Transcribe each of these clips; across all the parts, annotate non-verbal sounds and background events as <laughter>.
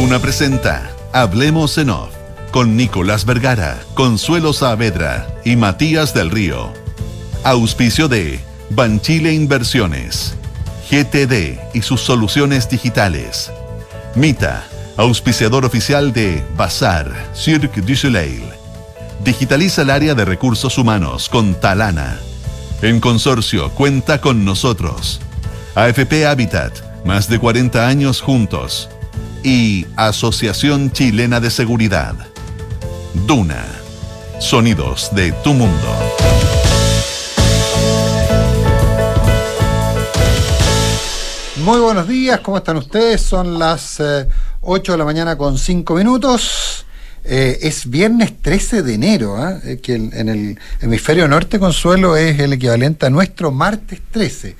Duna presenta Hablemos en Off con Nicolás Vergara, Consuelo Saavedra y Matías del Río. Auspicio de Banchile Inversiones, GTD y sus soluciones digitales. Mita, auspiciador oficial de Bazar, Cirque du Soleil. Digitaliza el área de recursos humanos con Talana. En consorcio, cuenta con nosotros. AFP Habitat, más de 40 años juntos. Y Asociación Chilena de Seguridad. Duna. Sonidos de tu mundo. Muy buenos días, ¿cómo están ustedes? Son las 8 de la mañana con 5 minutos. Eh, es viernes 13 de enero, ¿eh? que en el hemisferio norte, Consuelo, es el equivalente a nuestro martes 13.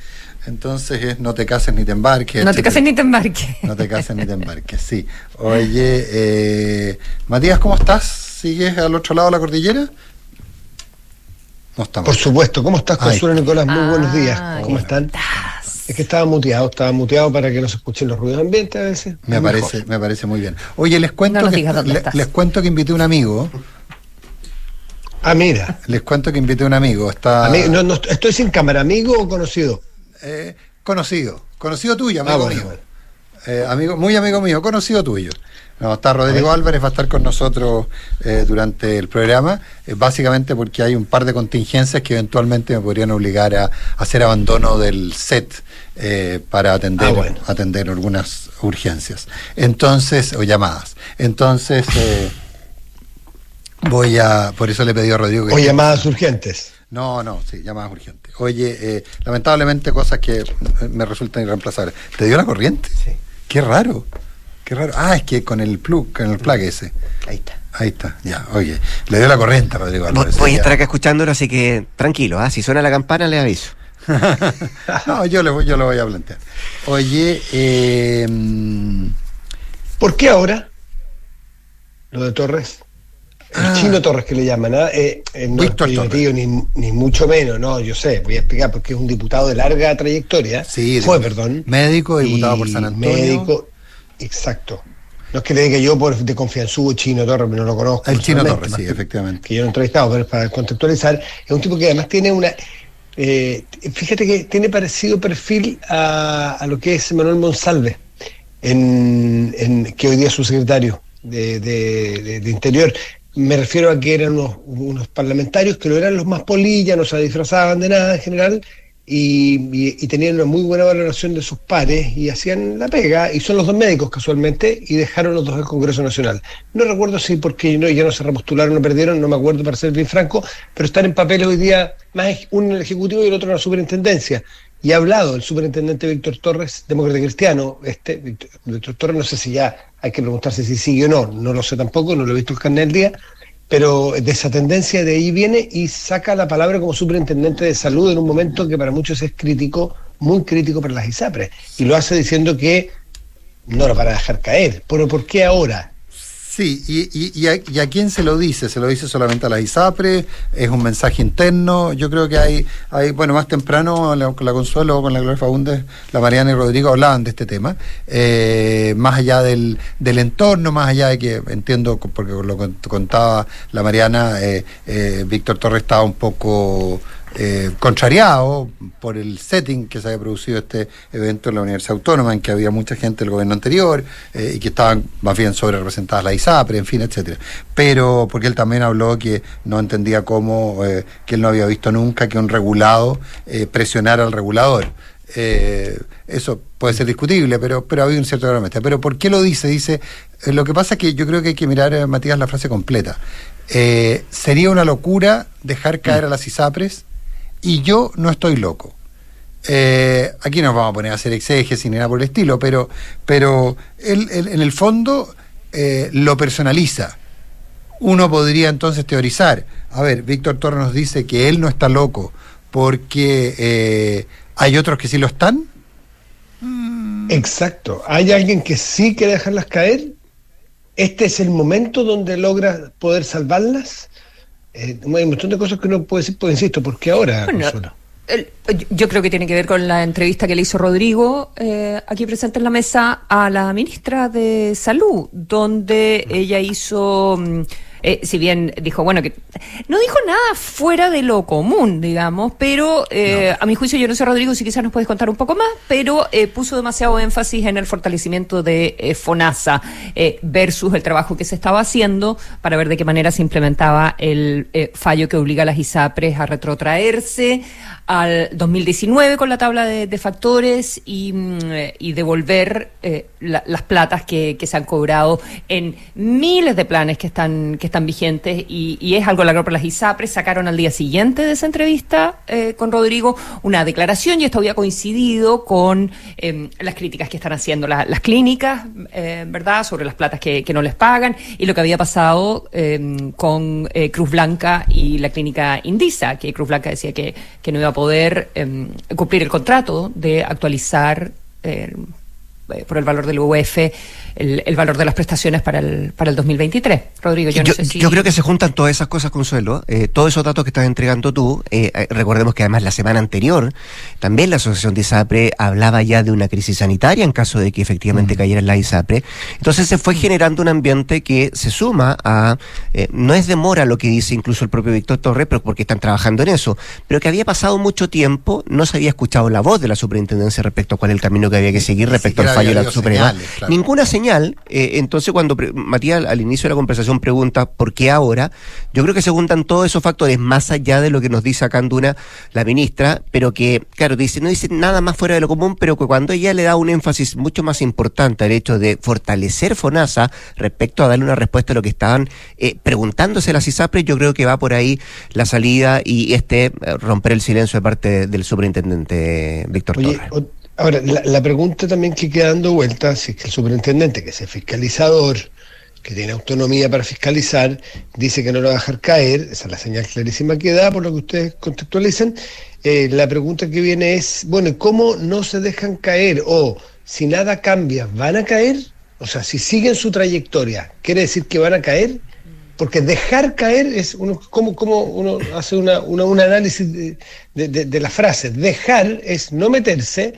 Entonces es no te cases ni te embarques. No te cases ni te embarques. No te cases ni te embarques, sí. Oye, eh, Matías, ¿cómo estás? ¿Sigues al otro lado de la cordillera? No estamos. Por supuesto. ¿Cómo estás, Consuelo Nicolás? Muy buenos días. ¿Cómo están? Estás? Es que estaba muteado, estaba muteado para que no se escuchen los ruidos ambiente a veces. Me parece, me parece muy bien. Oye, les cuento, que, les cuento que invité a un amigo. Ah, mira. Les cuento que invité a un amigo. Está... no, no, ¿Estoy sin cámara, amigo o conocido? Eh, conocido. Conocido tuyo, amigo ah, mío. Eh, amigo, muy amigo mío, conocido tuyo. No, está Rodrigo Álvarez, va a estar con nosotros eh, durante el programa, eh, básicamente porque hay un par de contingencias que eventualmente me podrían obligar a, hacer abandono del set eh, para atender, ah, atender algunas urgencias. Entonces, o llamadas. Entonces, voy a, por eso le pedí a Rodrigo que... O llamadas urgentes. No, no, sí, llamadas urgentes. Oye, lamentablemente cosas que me resultan irreemplazables. ¿Te dio la corriente? Sí. Qué raro. Qué raro. Ah, es que con el plug, con el plug ese. Ahí está. Ahí está, ya, oye. Le dio la corriente, Rodrigo Álvarez. Voy a estar acá escuchándolo, así que tranquilo, ¿ah? si suena la campana le aviso. <laughs> no, yo, le, yo lo voy a plantear. Oye, eh, ¿por qué ahora lo de Torres? El ah. chino Torres que le llaman, ¿ah? eh, eh, no es ni, ni mucho menos, no, yo sé, voy a explicar porque es un diputado de larga trayectoria. Sí, fue, perdón. Médico, diputado por San Antonio. Médico, Exacto. No es que le diga yo por de confianzudo Chino Torres, no lo conozco. El Chino Torres, sí, efectivamente. Que yo no he entrevistado, pero para contextualizar, es un tipo que además tiene una. Eh, fíjate que tiene parecido perfil a, lo que es Manuel Monsalve, en, que hoy día es su secretario de, de, Interior. Me refiero a que eran unos, parlamentarios que no eran los más polillas, no se disfrazaban de nada en general, y, tenían una muy buena valoración de sus pares y hacían la pega, y son los dos médicos casualmente, y dejaron los dos del Congreso Nacional. No recuerdo si porque no, ya no se repostularon o perdieron, no me acuerdo para ser bien franco, pero están en papel hoy día, más uno en el Ejecutivo y el otro en la Superintendencia. Y ha hablado el superintendente Víctor Torres, demócrata cristiano, este, Víctor, Torres, no sé si ya hay que preguntarse si sigue o no, no lo sé tampoco, no lo he visto el carnet del día, pero de esa tendencia de ahí viene y saca la palabra como superintendente de salud en un momento que para muchos es crítico, muy crítico para las ISAPRES. Y lo hace diciendo que no lo van a dejar caer. Pero ¿por qué ahora? Sí, y, y, a, quién se lo dice? ¿Se lo dice solamente a la ISAPRE? ¿Es un mensaje interno? Yo creo que hay, hay bueno, más temprano con la Consuelo, con la Gloria Faúndez, la Mariana y Rodrigo hablaban de este tema, eh, más allá del, del, entorno, más allá de que, entiendo, porque lo contaba la Mariana, eh, eh, Víctor Torres estaba un poco eh, contrariado por el setting que se había producido este evento en la Universidad Autónoma, en que había mucha gente del gobierno anterior eh, y que estaban más bien sobre representadas la ISAPRE, en fin, etcétera. Pero porque él también habló que no entendía cómo, eh, que él no había visto nunca que un regulado presionara al regulador. eso puede ser discutible, pero, pero había un cierto grado Pero ¿por qué lo dice? Dice, lo que pasa es que yo creo que hay que mirar, Matías, la frase completa. sería una locura dejar caer a las ISAPRES y yo no estoy loco. Eh, aquí nos vamos a poner a hacer exégesis ni nada por el estilo, pero, pero él, en el fondo eh, lo personaliza. Uno podría entonces teorizar, a ver, Víctor Torres nos dice que él no está loco porque eh, hay otros que sí lo están. Exacto, hay alguien que sí quiere dejarlas caer. Este es el momento donde logra poder salvarlas. Eh, hay un montón de cosas que uno puede decir, pues insisto, ¿por qué ahora? yo creo que tiene que ver con la entrevista que le hizo Rodrigo, eh, aquí presente en la mesa, a la ministra de Salud, donde ella hizo... Mm, eh, si bien dijo, bueno, que no dijo nada fuera de lo común, digamos, pero eh, a mi juicio, yo no sé, Rodrigo, si quizás nos puedes contar un poco más, pero eh, puso demasiado énfasis en el fortalecimiento de FONASA versus el trabajo que se estaba haciendo para ver de qué manera se implementaba el fallo que obliga a las ISAPRES a retrotraerse al 2019 con la tabla de, factores y, mm, y devolver las platas que, se han cobrado en miles de planes que están que están vigentes y, es algo la por las ISAPRES sacaron al día siguiente de esa entrevista eh, con Rodrigo una declaración y esto había coincidido con em, las críticas que están haciendo las clínicas, eh, ¿verdad?, sobre las platas que, no les pagan y lo que había pasado em, con eh, Cruz Blanca y la clínica Indisa, que Cruz Blanca decía que, que no iba a poder em, cumplir el contrato de actualizar por el valor del UEF el, valor de las prestaciones para el, para el 2023. Rodrigo, yo, no sé si... Yo creo que se juntan todas esas cosas, Consuelo. Eh, todos esos datos que estás entregando tú. Eh, eh, recordemos que además la semana anterior también la Asociación de ISAPRE hablaba ya de una crisis sanitaria en caso de que efectivamente cayera la ISAPRE. Entonces se fue generando un ambiente que se suma a... no es demora lo que dice incluso el propio Víctor Torres, pero porque están trabajando en eso, pero que había pasado mucho tiempo, no se había escuchado la voz de la superintendencia respecto a cuál es el camino que había que seguir respecto al fallo de la Suprema. Ninguna señal eh, entonces cuando Matías al inicio de la conversación pregunta por qué ahora, yo creo que se juntan todos esos factores más allá de lo que nos dice acá Anduna la ministra, pero que, claro, dice, no dice nada más fuera de lo común, pero que cuando ella le da un énfasis mucho más importante al hecho de fortalecer FONASA respecto a darle una respuesta a lo que estaban eh, preguntándose las ISAPRES, yo creo que va por ahí la salida y este eh, romper el silencio de parte del superintendente Víctor Torres. Ahora, la, pregunta también que queda dando vuelta, si es que el superintendente, que es el fiscalizador, que tiene autonomía para fiscalizar, dice que no lo va a dejar caer, esa es la señal clarísima que da, por lo que ustedes contextualizan, eh, la pregunta que viene es, bueno, ¿cómo no se dejan caer? O si nada cambia, ¿van a caer? O sea, si siguen su trayectoria, ¿quiere decir que van a caer? Porque dejar caer es uno, como, como uno hace una, un análisis de, de, de la frase, dejar es no meterse,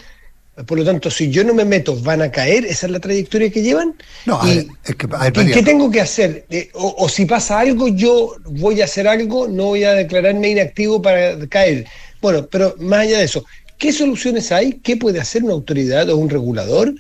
por lo tanto, si yo no me meto, ¿van a caer? ¿Esa es la trayectoria que llevan? No, y, es que, qué tengo que hacer? Eh, o, si pasa algo, yo voy a hacer algo, no voy a declararme inactivo para caer. Bueno, pero más allá de eso, ¿qué soluciones hay? ¿Qué puede hacer una autoridad o un regulador?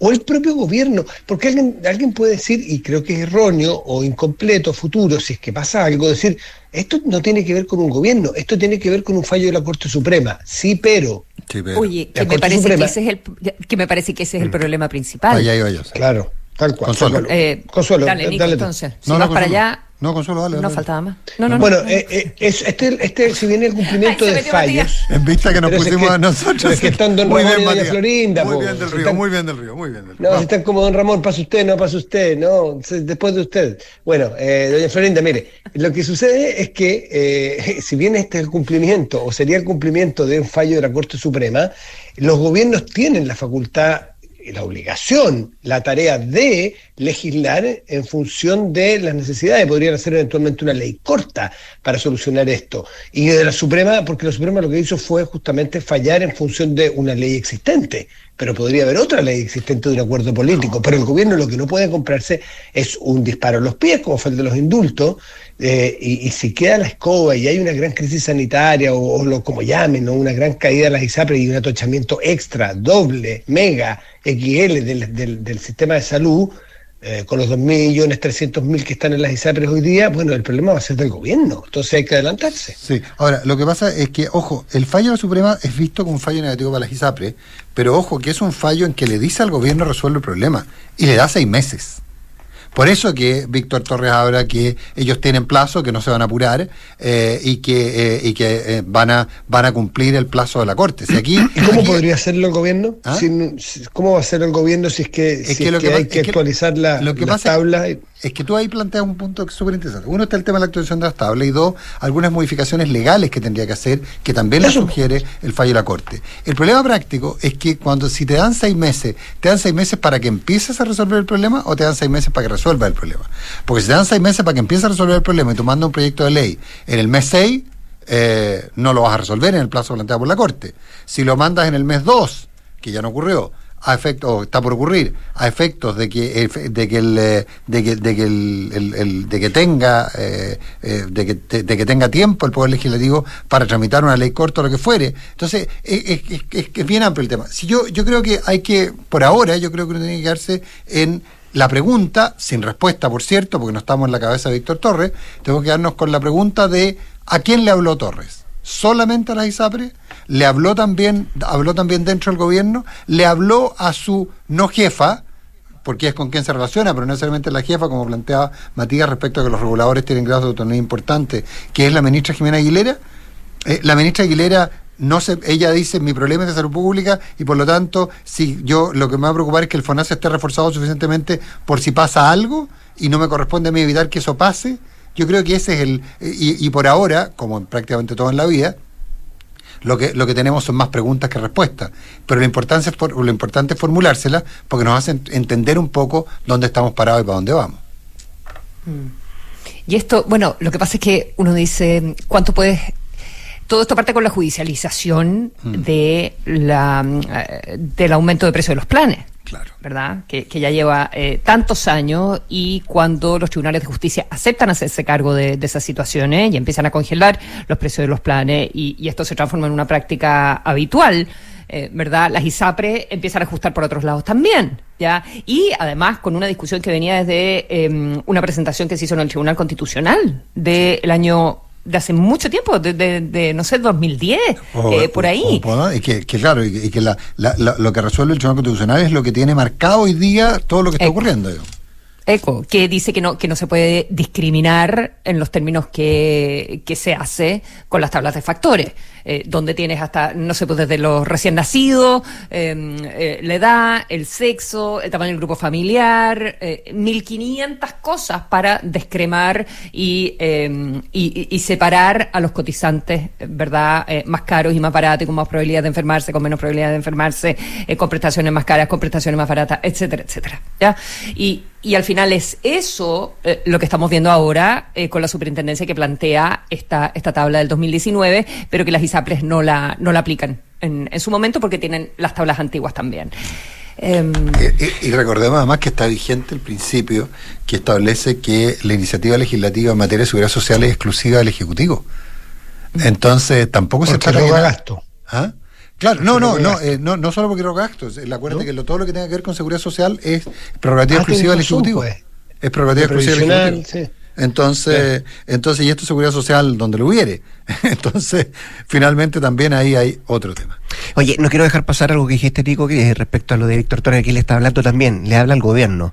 o el propio gobierno, porque alguien, alguien puede decir, y creo que es erróneo o incompleto, futuro, si es que pasa algo, decir, esto no tiene que ver con un gobierno, esto tiene que ver con un fallo de la Corte Suprema. Sí, pero. Oye, que me, parece que, ese es el, que me parece que ese es el mm. problema principal. Allá iba yo. Claro, tal cual. Consuelo. Eh, Consuelo, dale, Nico, entonces. Si no, vas para allá, no, Consuelo, dale. No faltaba más. No, no, bueno, eh, eh, este, este, si viene el cumplimiento de fallos. En vista que nos pusimos a nosotros. Es que están Don Ramón y Doña Florinda. Muy bien del río, muy bien del río, muy bien del río. No, si están como Don Ramón, pasa usted, no pasa usted, no, después de usted. Bueno, eh, Doña Florinda, mire, lo que sucede es que eh, <laughs> si bien este es el cumplimiento, o sería el cumplimiento de un fallo de la Corte Suprema, los gobiernos tienen la facultad la obligación, la tarea de legislar en función de las necesidades. Podrían hacer eventualmente una ley corta para solucionar esto. Y de la Suprema, porque la Suprema lo que hizo fue justamente fallar en función de una ley existente. Pero podría haber otra ley existente de un acuerdo político. Pero el gobierno lo que no puede comprarse es un disparo a los pies, como fue el de los indultos, eh, y, si queda la escoba y hay una gran crisis sanitaria o, lo como llamen, ¿no? una gran caída de las ISAPRE y un atochamiento extra, doble, mega, XL del, del, sistema de salud, eh, con los 2.300.000 que están en las ISAPRES hoy día, bueno, el problema va a ser del gobierno, entonces hay que adelantarse. Sí, ahora, lo que pasa es que, ojo, el fallo de la Suprema es visto como un fallo negativo para las ISAPRES, pero ojo, que es un fallo en que le dice al gobierno resuelve el problema y le da seis meses. Por eso que Víctor Torres habla que ellos tienen plazo, que no se van a apurar eh, y que, eh, y que eh, van, a, van a cumplir el plazo de la Corte. Si aquí, ¿Y cómo podría hacerlo el gobierno? ¿Ah? ¿Cómo va a ser el gobierno si es que, si es que, hay que, actualizar la, lo que tablas? es que tú ahí planteas un punto súper interesante. Uno está el tema de la actualización de las tablas y dos, algunas modificaciones legales que tendría que hacer, que también lo sugiere el fallo de la Corte. El problema práctico es que cuando si te dan seis meses, ¿te dan seis meses para que empieces a resolver el problema o te dan seis meses para que resuelva el problema? Porque si te dan seis meses para que empieces a resolver el problema y tú mandas un proyecto de ley en el mes seis, eh, no lo vas a resolver en el plazo planteado por la Corte. Si lo mandas en el mes 2, que ya no ocurrió, a efectos, o está por ocurrir, a efectos de que, de que el, eh, de que, de que el, de que tenga, eh, eh, de, que, de que tenga tiempo el Poder Legislativo para tramitar una ley corta o lo que fuere. Entonces, es, es, es, bien amplio el tema. Si yo, yo creo que hay que, por ahora, yo creo que uno tiene que quedarse en la pregunta, sin respuesta, por cierto, porque no estamos en la cabeza de Víctor Torres, tenemos que quedarnos con la pregunta de ¿a quién le habló Torres? ¿Solamente a la ISAPRE? le habló también, habló también dentro del gobierno, le habló a su no jefa, porque es con quien se relaciona, pero no necesariamente la jefa, como planteaba Matías respecto a que los reguladores tienen grados de autonomía importante, que es la ministra Jimena Aguilera. Eh, la ministra Aguilera no se, ella dice mi problema es de salud pública y por lo tanto si yo lo que me va a preocupar es que el FONASA esté reforzado suficientemente por si pasa algo y no me corresponde a mí evitar que eso pase. Yo creo que ese es el y, por ahora, como en prácticamente todo en la vida, lo que, lo que tenemos son más preguntas que respuestas. Pero lo importante, es, lo importante es formulárselas porque nos hacen entender un poco dónde estamos parados y para dónde vamos. Mm. Y esto, bueno, lo que pasa es que uno dice, ¿cuánto puedes todo esto parte con la judicialización mm. de la, eh, del aumento de precio de los planes. Claro. ¿Verdad? Que, ya lleva eh, tantos años y cuando los tribunales de justicia aceptan hacerse cargo de, esas situaciones y empiezan a congelar los precios de los planes y, esto se transforma en una práctica habitual. Eh, ¿verdad? Las ISAPRE empiezan a ajustar por otros lados también, ¿ya? Y además con una discusión que venía desde em, una presentación que se hizo en el Tribunal Constitucional del año de hace mucho tiempo, de, de, no sé, 2010, eh, por ahí. y que, claro, y, que la, lo que resuelve el Tribunal Constitucional es lo que tiene marcado hoy día todo lo que está ocurriendo. ECO, que dice que no, que no se puede discriminar en los términos que, que se hace con las tablas de factores. Eh, donde tienes hasta, no sé, pues desde los recién nacidos, em, eh, la edad, el sexo, el tamaño del grupo familiar, eh, 1500 cosas para descremar em, y, y, separar a los cotizantes, ¿verdad? Eh, más caros y más baratos, con más probabilidad de enfermarse, con menos probabilidad de enfermarse, con prestaciones más caras, con prestaciones más baratas, etcétera, etcétera. ¿ya? Y, y al final es eso lo que estamos viendo ahora con la superintendencia que plantea esta, esta tabla del 2019, pero que las ISAPRES no la, no la aplican en, en su momento porque tienen las tablas antiguas también. Em, y, recordemos además que está vigente el principio que establece que la iniciativa legislativa en materia de seguridad social es exclusiva del Ejecutivo. Entonces tampoco se trata de gasto. ¿Ah? Claro, no, no, no, eh, no, no solo porque roga gastos. Acuérdate que todo lo que tenga que ver con seguridad social es prerrogativa ah, exclusiva del Ejecutivo. Pues. Es prerrogativa exclusiva del Ejecutivo. Sí. Entonces, entonces, y esto es seguridad social donde lo hubiere. <laughs> Entonces, finalmente también ahí hay otro tema. Oye, no quiero dejar pasar algo que dijiste, Tico, que respecto a lo de Víctor Torres, que le está hablando también, le habla al gobierno.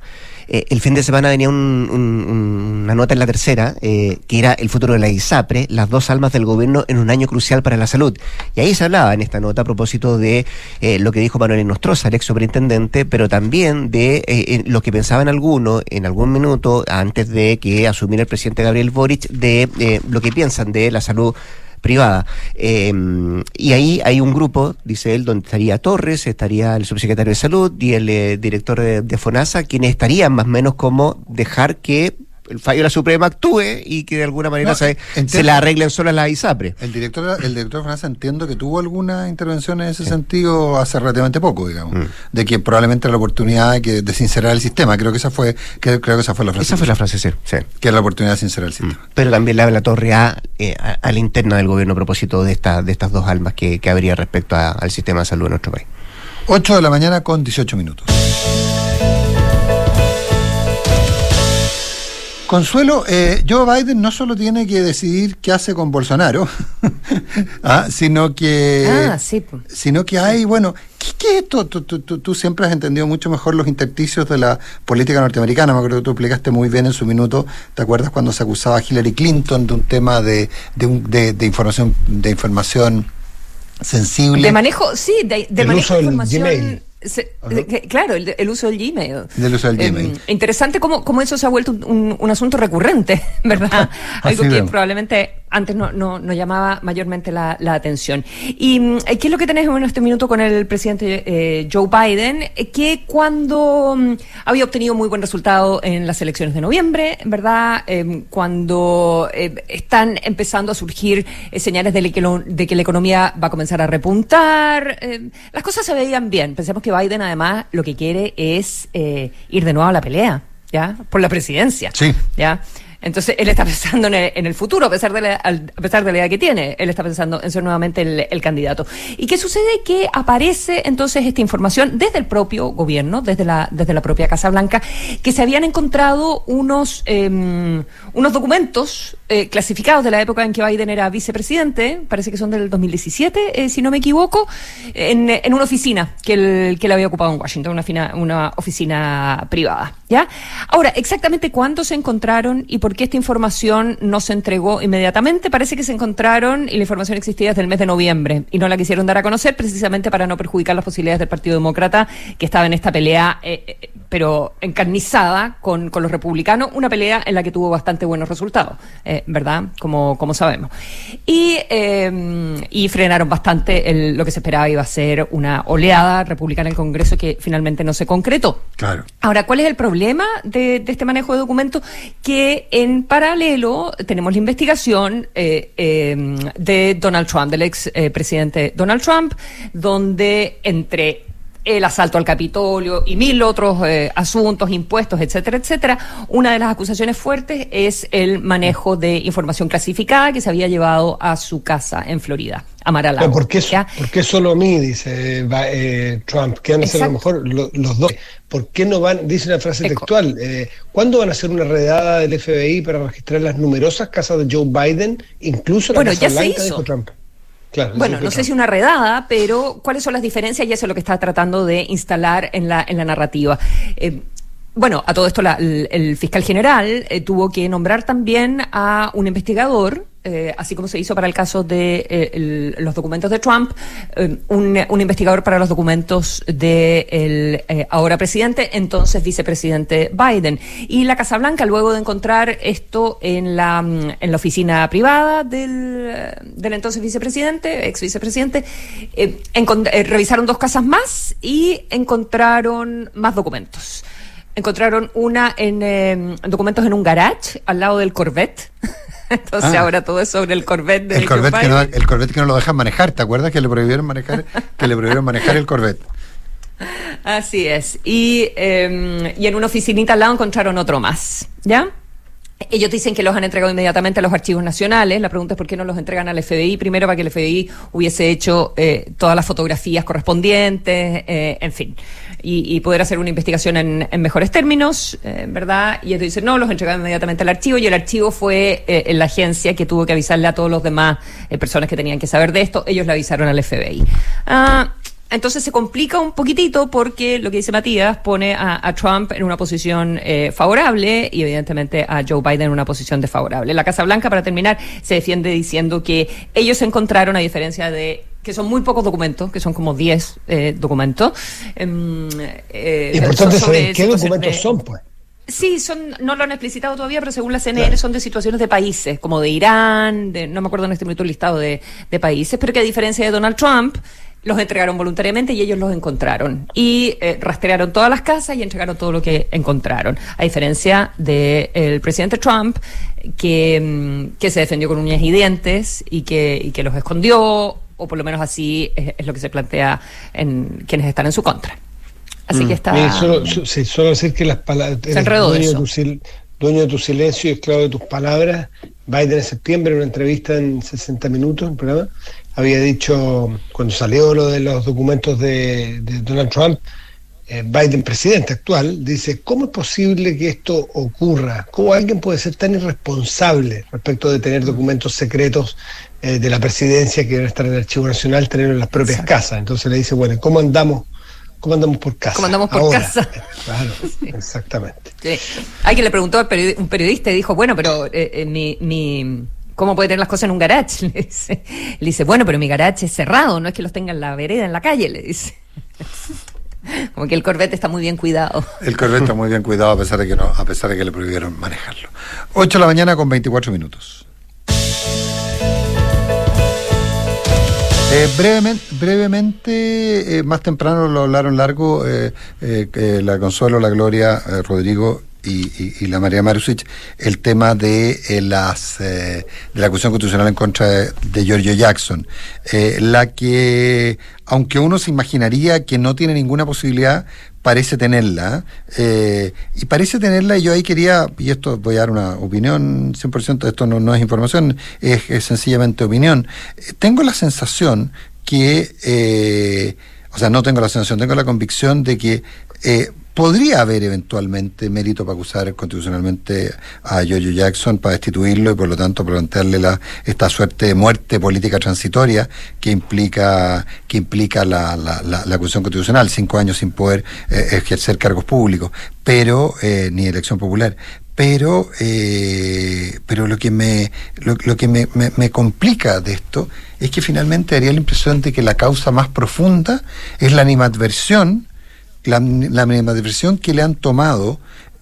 Eh, el fin de semana venía una nota en la tercera, eh, que era el futuro de la ISAPRE, las dos almas del gobierno en un año crucial para la salud. Y ahí se hablaba en esta nota a propósito de eh, lo que dijo Manuel Nostroza, el ex superintendente, pero también de lo que pensaban algunos en algún minuto antes de que asumiera el presidente Gabriel Boric, de lo que piensan de la salud privada. Em, y ahí hay un grupo, dice él, donde estaría Torres, estaría el subsecretario de Salud y el eh, director de, FONASA, quienes estarían más o menos como dejar que el fallo de la Suprema actúe y que de alguna manera se, se, la arreglen solo la ISAPRE. El director, el director de FONASA entiendo que tuvo alguna intervención en ese sentido hace relativamente poco, digamos, mm. de que probablemente la oportunidad de, que, de sincerar el sistema. Creo que esa fue, creo que esa fue la frase. Esa fue la frase, sí. Que era la oportunidad de sincerar el sistema. Mm. Pero también le habla Torre a, eh, a, la interna del gobierno a propósito de, esta, de estas dos almas que, que habría respecto al sistema de salud en nuestro país. 8 de la mañana con 18 minutos. Consuelo, eh, Joe Biden no solo tiene que decidir qué hace con Bolsonaro, <laughs> ah, sino que, ah, sino que hay, bueno, ¿qué, es esto? Tú, siempre has entendido mucho mejor los intersticios de la política norteamericana. Me acuerdo que tú explicaste muy bien en su minuto. ¿Te acuerdas cuando se acusaba a Hillary Clinton de un tema de, de, información, de información sensible? De manejo, sí, de, manejo de información claro, el, uso del Gmail. Del uso del Gmail. interesante cómo, cómo, eso se ha vuelto un, asunto recurrente, <laughs> ¿verdad? Algo que probablemente antes no, no, no, llamaba mayormente la, la atención. ¿Y mm, qué es lo que tenemos en este minuto con el presidente eh, Joe Biden? Que cuando mm, había obtenido muy buen resultado en las elecciones de noviembre, ¿verdad? Eh, cuando eh, están empezando a surgir eh, señales de, que lo, de que la economía va a comenzar a repuntar, eh, las cosas se veían bien. Pensemos que Biden además lo que quiere es ir de nuevo a la pelea, ¿ya? Por la presidencia. Sí. ¿Ya? Entonces él está pensando en el, en el futuro, a pesar, de la, a pesar de la edad que tiene. Él está pensando en ser nuevamente el, el, candidato. ¿Y qué sucede? Que aparece entonces esta información desde el propio gobierno, desde la, desde la propia Casa Blanca, que se habían encontrado unos, eh, unos documentos eh, clasificados de la época en que Biden era vicepresidente, parece que son del 2017, eh, si no me equivoco, en, una oficina que él, que él había ocupado en Washington, una, fina, una oficina privada. ¿ya? Ahora, exactamente cuándo se encontraron y por qué esta información no se entregó inmediatamente. Parece que se encontraron y la información existía desde el mes de noviembre y no la quisieron dar a conocer precisamente para no perjudicar las posibilidades del Partido Demócrata que estaba en esta pelea, eh, pero encarnizada con, con, los republicanos, una pelea en la que tuvo bastante buenos resultados, eh, ¿verdad? Como, como sabemos. Y, eh, y frenaron bastante el, lo que se esperaba iba a ser una oleada republicana en el Congreso que finalmente no se concretó. Claro. Ahora, ¿cuál es el problema de, de este manejo de documentos? Que en paralelo tenemos la investigación eh, eh, de Donald Trump, del ex eh, presidente Donald Trump, donde entre el asalto al Capitolio y mil otros eh, asuntos, impuestos, etcétera, etcétera. Una de las acusaciones fuertes es el manejo de información clasificada que se había llevado a su casa en Florida, a Mar-a-Lago. ¿Por qué, ¿Por qué solo a mí, dice eh, Trump? Que van a ser a lo mejor lo, los dos. ¿Por qué no van, dice una frase textual, eh, ¿cuándo van a hacer una redada del FBI para registrar las numerosas casas de Joe Biden, incluso la bueno, Casa ya Blanca, se hizo. dijo Trump? Claro, bueno, no sé si una redada, pero ¿cuáles son las diferencias? Y eso es lo que está tratando de instalar en la, en la narrativa. Eh, bueno, a todo esto la, el, el, fiscal general eh, tuvo que nombrar también a un investigador, eh, así como se hizo para el caso de eh, los documentos de Trump, eh, un, investigador para los documentos de el ahora presidente, entonces vicepresidente Biden. Y la Casa Blanca, luego de encontrar esto en la, la oficina privada del, del entonces vicepresidente, ex vicepresidente, revisaron dos casas más y encontraron más documentos encontraron una en documentos en un garage al lado del Corvette. <laughs> <laughs> Entonces ah, ahora todo es sobre el Corvette el Corvette, que no, el Corvette que no lo dejan manejar, ¿te acuerdas que le prohibieron manejar que le prohibieron manejar el Corvette? <laughs> Así es. Y, eh, y en una oficinita al lado encontraron otro más, ¿ya? Ellos dicen que los han entregado inmediatamente a los archivos nacionales. La pregunta es por qué no los entregan al FBI. Primero, para que el FBI hubiese hecho eh, todas las fotografías correspondientes, eh, en fin, y, y, poder hacer una investigación en, en mejores términos, eh, ¿verdad? Y dicen, no, los entregaron inmediatamente al archivo. Y el archivo fue eh, la agencia que tuvo que avisarle a todos los demás eh, personas que tenían que saber de esto. Ellos le avisaron al FBI. Ah, entonces se complica un poquitito porque lo que dice Matías pone a, a Trump en una posición eh, favorable y evidentemente a Joe Biden en una posición desfavorable. La Casa Blanca, para terminar, se defiende diciendo que ellos encontraron, a diferencia de que son muy pocos documentos, que son como 10 eh, documentos. Eh, Importante saber qué documentos de, son, pues. Sí, son, no lo han explicitado todavía, pero según la CNN claro. son de situaciones de países, como de Irán, de, no me acuerdo en este momento el listado de, de países, pero que a diferencia de Donald Trump, los entregaron voluntariamente y ellos los encontraron. Y eh, rastrearon todas las casas y entregaron todo lo que encontraron. A diferencia del de presidente Trump, que, que, se defendió con uñas y dientes y que, y que los escondió, o por lo menos así es, es, lo que se plantea en quienes están en su contra. Así mm. que está. Mire, solo, sí, solo decir que las palabras. Se enredó dueño, de tu, dueño de tu silencio y esclavo de tus palabras. Biden en septiembre, en una entrevista en 60 minutos, en programa, había dicho, cuando salió lo de los documentos de, de Donald Trump, eh, Biden, presidente actual, dice, ¿cómo es posible que esto ocurra? ¿Cómo alguien puede ser tan irresponsable respecto de tener documentos secretos eh, de la presidencia que deben estar en el Archivo Nacional, tenerlo en las propias Exacto. casas? Entonces le dice, bueno, ¿cómo andamos? ¿Cómo andamos por casa? ¿Cómo andamos por Ahora. casa? Claro, <laughs> sí. exactamente. Sí. Alguien le preguntó a un periodista y dijo, bueno, pero eh, eh, mi... mi ¿Cómo puede tener las cosas en un garage? <laughs> Le dice, le dice, bueno, pero mi garage es cerrado, no es que los tenga en la vereda, en la calle, le dice. <laughs> Como que el Corvette está muy bien cuidado. El Corvette está muy bien cuidado a pesar de que no, a pesar de que le prohibieron manejarlo. 8 de la mañana con 24 minutos. Eh, brevemente, brevemente eh, más temprano lo hablaron largo eh, eh, la Consuelo, la Gloria, eh, Rodrigo y, la María Marusic, el tema de las de la acusación constitucional en contra de Giorgio Jackson, la que, aunque uno se imaginaría que no tiene ninguna posibilidad, parece tenerla. Eh, y parece tenerla, y yo ahí quería, y esto voy a dar una opinión, 100%, esto no, no es información, es, sencillamente opinión. Tengo la sensación que, eh, o sea, no tengo la sensación, tengo la convicción de que eh, podría haber eventualmente mérito para acusar constitucionalmente a Jojo Jackson para destituirlo y por lo tanto plantearle la, esta suerte de muerte política transitoria que implica que implica la, la, la, la acusación constitucional, cinco años sin poder eh, ejercer cargos públicos, pero eh, ni elección popular. Pero eh, pero lo que me lo, lo que me, me, me, complica de esto es que finalmente daría la impresión de que la causa más profunda es la animadversión la, la animadversión que le han tomado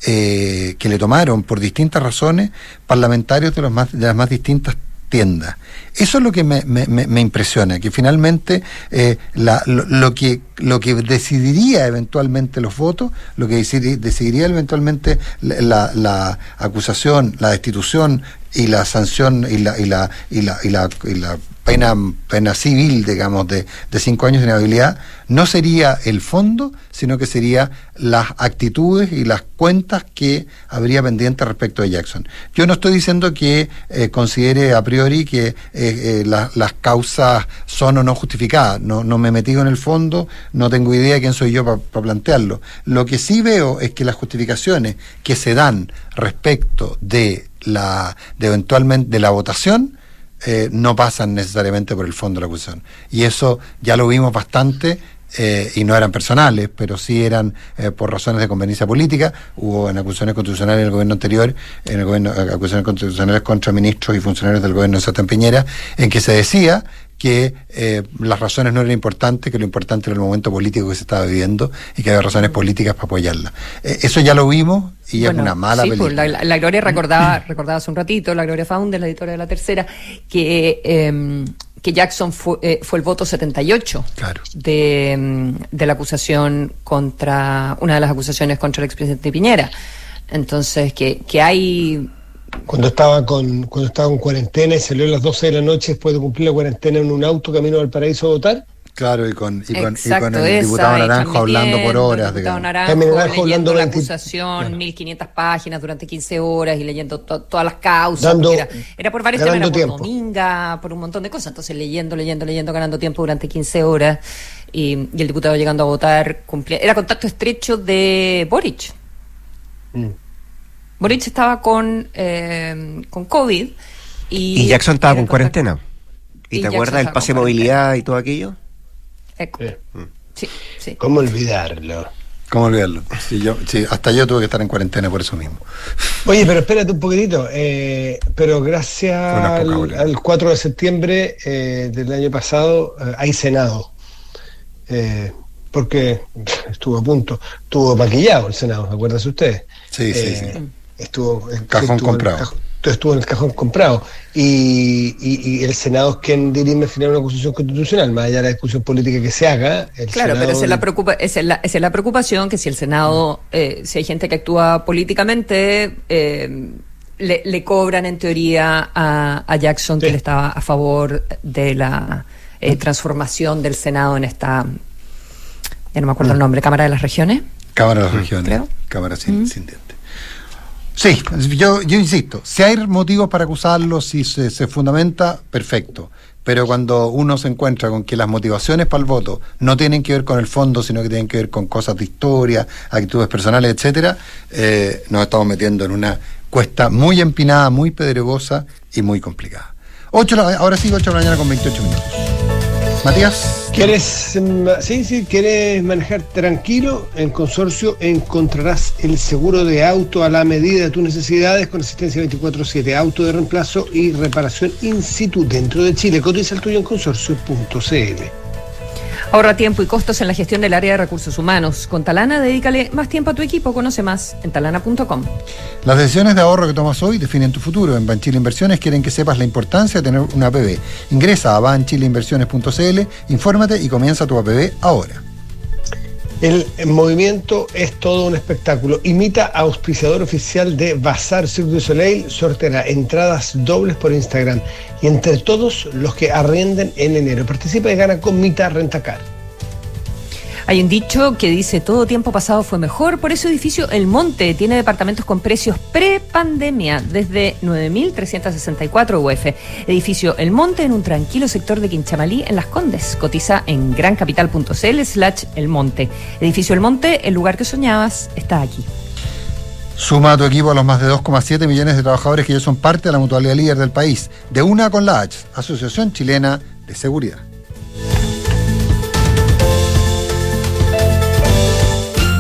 eh, que le tomaron por distintas razones parlamentarios de los más de las más distintas tiendas. Eso es lo que me, me, impresiona, que finalmente eh, la, lo, lo, que, lo que decidiría eventualmente los votos, lo que decidiría, decidiría eventualmente la, la, acusación, la destitución y la sanción y la, y la, y la, y la, y la pena, pena civil, digamos, de, de cinco años de inhabilidad, no sería el fondo, sino que sería las actitudes y las cuentas que habría pendiente respecto de Jackson. Yo no estoy diciendo que eh, considere a priori que eh, eh, la, las causas son o no justificadas, no, no me he metido en el fondo, no tengo idea de quién soy yo para pa plantearlo. Lo que sí veo es que las justificaciones que se dan respecto de la de eventualmente de la votación eh, no pasan necesariamente por el fondo de la acusación. Y eso ya lo vimos bastante eh, y no eran personales, pero sí eran eh, por razones de conveniencia política. Hubo en acusaciones constitucionales en el gobierno anterior, en el gobierno, acusaciones constitucionales contra ministros y funcionarios del gobierno de Sebastián Piñera, en que se decía que eh, las razones no eran importantes, que lo importante era el momento político que se estaba viviendo y que había razones políticas para apoyarla. Eh, eso ya lo vimos y bueno, es una mala sí, película. Pues la, la, Gloria recordaba, <laughs> recordaba hace un ratito, la Gloria Founder, la editora de la tercera, que eh, que Jackson fue, eh, fue, el voto 78 claro. de, de, la acusación contra, una de las acusaciones contra el expresidente Piñera. Entonces, que, que hay cuando estaba con cuando estaba en cuarentena y salió a las 12 de la noche después de cumplir la cuarentena en un auto camino al paraíso a votar. Claro, y con, y con, Exacto, y con el esa, diputado Naranjo hablando por horas. El diputado Naranjo, Naranjo leyendo la acusación, claro. 1500 páginas durante 15 horas y leyendo to, todas las causas. Dando, era, era, por varios temas, era por tiempo. Dominga, por un montón de cosas. Entonces leyendo, leyendo, leyendo, ganando tiempo durante 15 horas. Y, y el diputado llegando a votar, cumplía, era contacto estrecho de Boric. Mm. Boric estaba con, eh, con COVID. Y, y Jackson estaba con cuarentena. ¿Y, y te acuerdas del pase de movilidad y todo aquello? Eco. Eh. Sí, sí. ¿Cómo olvidarlo? ¿Cómo olvidarlo? Sí, yo, sí, hasta yo tuve que estar en cuarentena por eso mismo. Oye, pero espérate un poquitito. Eh, pero gracias al, al, 4 de septiembre eh, del año pasado eh, hay Senado. porque estuvo a punto. Estuvo maquillado el Senado, ¿acuérdense ustedes? Sí, sí, sí estuvo el cajón estuvo comprado. En el cajón, estuvo en el cajón comprado. Y, y, y, el Senado es quien dirime al final una acusación constitucional, más allá de la discusión política que se haga. claro, Senado pero esa es, la preocupa esa, es la, esa es la preocupación, que si el Senado, eh, si hay gente que actúa políticamente, eh, le, le, cobran en teoría a, a Jackson sí. que él estaba a favor de la eh, transformación del Senado en esta, ya no me acuerdo mm. el nombre, Cámara de las Regiones. Cámara de las Regiones, creo. Cámara sin, mm. sin. Sí, yo, yo insisto, si hay motivos para acusarlo, si se, fundamenta, perfecto. Pero cuando uno se encuentra con que las motivaciones para el voto no tienen que ver con el fondo, sino que tienen que ver con cosas de historia, actitudes personales, etcétera, eh, nos estamos metiendo en una cuesta muy empinada, muy pedregosa y muy complicada. 8, ahora sí, 8 de la mañana con 28 minutos. Matías. ¿Quieres, sí, sí, quieres manejar tranquilo? En Consorcio encontrarás el seguro de auto a la medida de tus necesidades con asistencia 24-7, auto de reemplazo y reparación in situ dentro de Chile. Cotiza el tuyo en consorcio.cl. Ahorra tiempo y costos en la gestión del área de recursos humanos. Con Talana, dedícale más tiempo a tu equipo. Conoce más en talana.com. Las decisiones de ahorro que tomas hoy definen tu futuro. En Banchile Inversiones quieren que sepas la importancia de tener una APB. Ingresa a banchileinversiones.cl, infórmate y comienza tu APB ahora. El movimiento es todo un espectáculo. Imita auspiciador oficial de Bazar Cirque du Soleil, sorteará entradas dobles por Instagram y entre todos los que arrienden en enero. Participa y gana con Mita Rentacar. Hay un dicho que dice todo tiempo pasado fue mejor, por eso edificio El Monte tiene departamentos con precios pre-pandemia desde 9.364 UF. Edificio El Monte en un tranquilo sector de Quinchamalí en Las Condes. Cotiza en grancapital.cl slash El Monte. Edificio El Monte, el lugar que soñabas, está aquí. Suma a tu equipo a los más de 2,7 millones de trabajadores que ya son parte de la mutualidad líder del país. De una con la H, Asociación Chilena de Seguridad.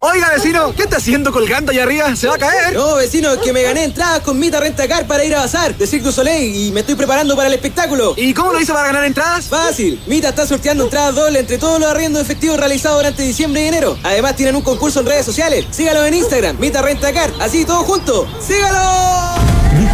Oiga, vecino, ¿qué está haciendo colgando allá arriba? ¿Se va a caer? No, vecino, es que me gané entradas con Mita Rentacar para ir a bazar de Cirque du Soleil y me estoy preparando para el espectáculo. ¿Y cómo lo hizo para ganar entradas? Fácil. Mita está sorteando entradas dobles entre todos los arriendos efectivos realizados durante diciembre y enero. Además, tienen un concurso en redes sociales. Sígalo en Instagram, Mita Rentacar. Así, todos juntos. ¡Sígalo!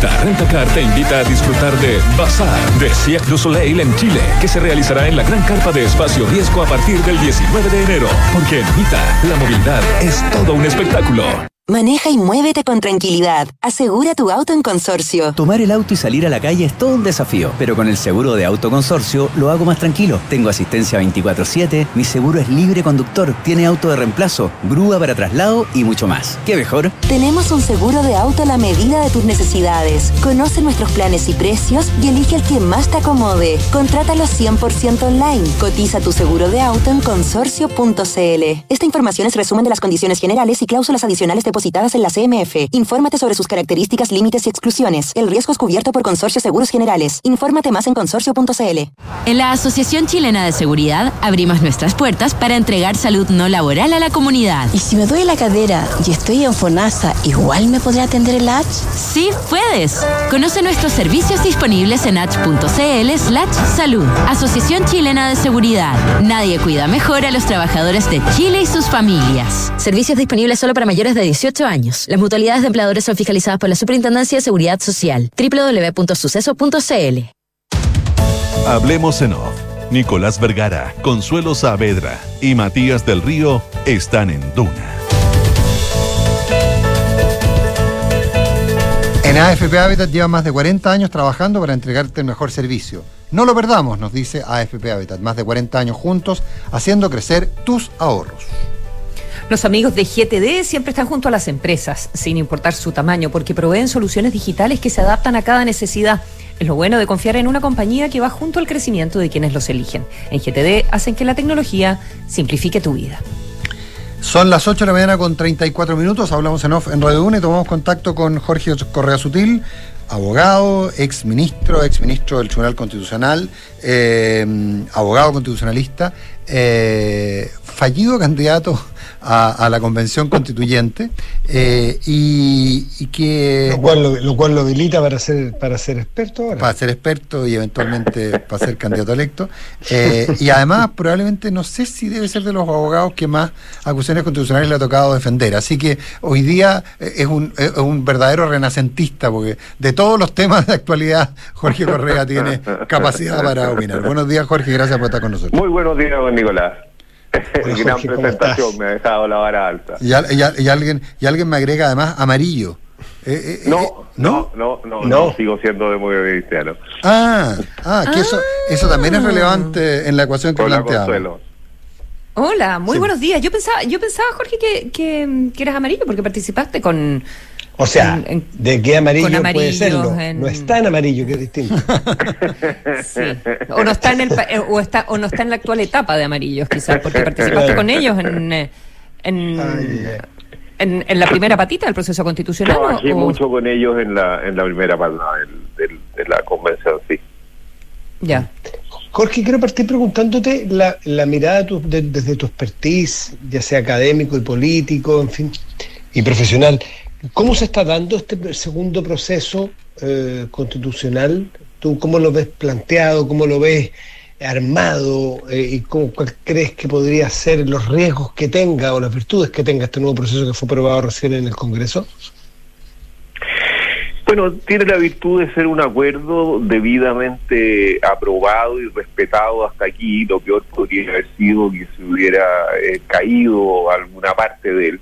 Mita Rentacar te invita a disfrutar de Bazar de Cirque du Soleil en Chile, que se realizará en la gran carpa de espacio riesgo a partir del 19 de enero. Porque en Mita, la movilidad es todo un espectáculo. Maneja y muévete con tranquilidad. Asegura tu auto en consorcio. Tomar el auto y salir a la calle es todo un desafío, pero con el seguro de auto consorcio lo hago más tranquilo. Tengo asistencia 24/7, mi seguro es libre conductor, tiene auto de reemplazo, grúa para traslado y mucho más. ¿Qué mejor? Tenemos un seguro de auto a la medida de tus necesidades. Conoce nuestros planes y precios y elige el que más te acomode. Contrátalo 100% online. Cotiza tu seguro de auto en consorcio.cl. Esta información es resumen de las condiciones generales y cláusulas adicionales de depositadas en la CMF. Infórmate sobre sus características, límites y exclusiones. El riesgo es cubierto por Consorcio Seguros Generales. Infórmate más en consorcio.cl. En la Asociación Chilena de Seguridad abrimos nuestras puertas para entregar salud no laboral a la comunidad. ¿Y si me duele la cadera y estoy en FONASA, igual me podrá atender el H? Sí, puedes. Conoce nuestros servicios disponibles en h.cl slash salud. Asociación Chilena de Seguridad. Nadie cuida mejor a los trabajadores de Chile y sus familias. Servicios disponibles solo para mayores de 18 años. Las mutualidades de empleadores son fiscalizadas por la Superintendencia de Seguridad Social. www.suceso.cl Hablemos en off. Nicolás Vergara, Consuelo Saavedra y Matías del Río están en Duna. En AFP Habitat lleva más de 40 años trabajando para entregarte el mejor servicio. No lo perdamos, nos dice AFP Habitat. Más de 40 años juntos haciendo crecer tus ahorros. Los amigos de GTD siempre están junto a las empresas, sin importar su tamaño, porque proveen soluciones digitales que se adaptan a cada necesidad. Es lo bueno de confiar en una compañía que va junto al crecimiento de quienes los eligen. En GTD hacen que la tecnología simplifique tu vida. Son las 8 de la mañana con 34 minutos, hablamos en off en Radio 1 y tomamos contacto con Jorge Correa Sutil, abogado, ex ministro, ex ministro del Tribunal Constitucional, eh, abogado constitucionalista, eh, fallido candidato a, la convención constituyente eh, y, que lo cual lo, lo, cual lo habilita para ser para ser experto ahora. para ser experto y eventualmente para ser candidato electo. Eh, y además probablemente no sé si debe ser de los abogados que más acusaciones constitucionales le ha tocado defender. Así que hoy día es un, es un verdadero renacentista porque de todos los temas de actualidad Jorge Correa tiene capacidad para opinar. Buenos días Jorge gracias por estar con nosotros. Muy buenos días don Nicolás <laughs> Gran presentación, me ha dejado la vara alta. Y, alguien, y alguien me agrega además amarillo. Eh, eh, eh, no, no, no, no, no, sigo siendo de muy cristiano. Ah, ah, que Eso, eso también es ah. relevante en la ecuación que planteamos. Hola, muy buenos días. Yo pensaba, yo pensaba Jorge, que, que, que eras amarillo porque participaste con, o sea, ¿de qué amarillo puede serlo? No está en amarillo, que es distinto. <laughs> sí. O no está en el eh, o está o no está en la actual etapa de amarillos, quizás, porque <laughs> participaste con ellos en eh, en, en, la primera patita del proceso constitucional. Trabajé mucho con ellos en la en la primera patita de la convención, sí. Ya. Jorge, quiero partir preguntándote la, la mirada desde tu expertise, ya sea académico y político, en fin, y profesional. ¿Cómo se está dando este segundo proceso eh, constitucional? ¿Tú cómo lo ves planteado? ¿Cómo lo ves armado? Eh, ¿Y cómo, cuál crees que podría ser los riesgos que tenga o las virtudes que tenga este nuevo proceso que fue aprobado recién en el Congreso? Bueno, tiene la virtud de ser un acuerdo debidamente aprobado y respetado hasta aquí. Lo peor podría haber sido que se hubiera eh, caído alguna parte de él.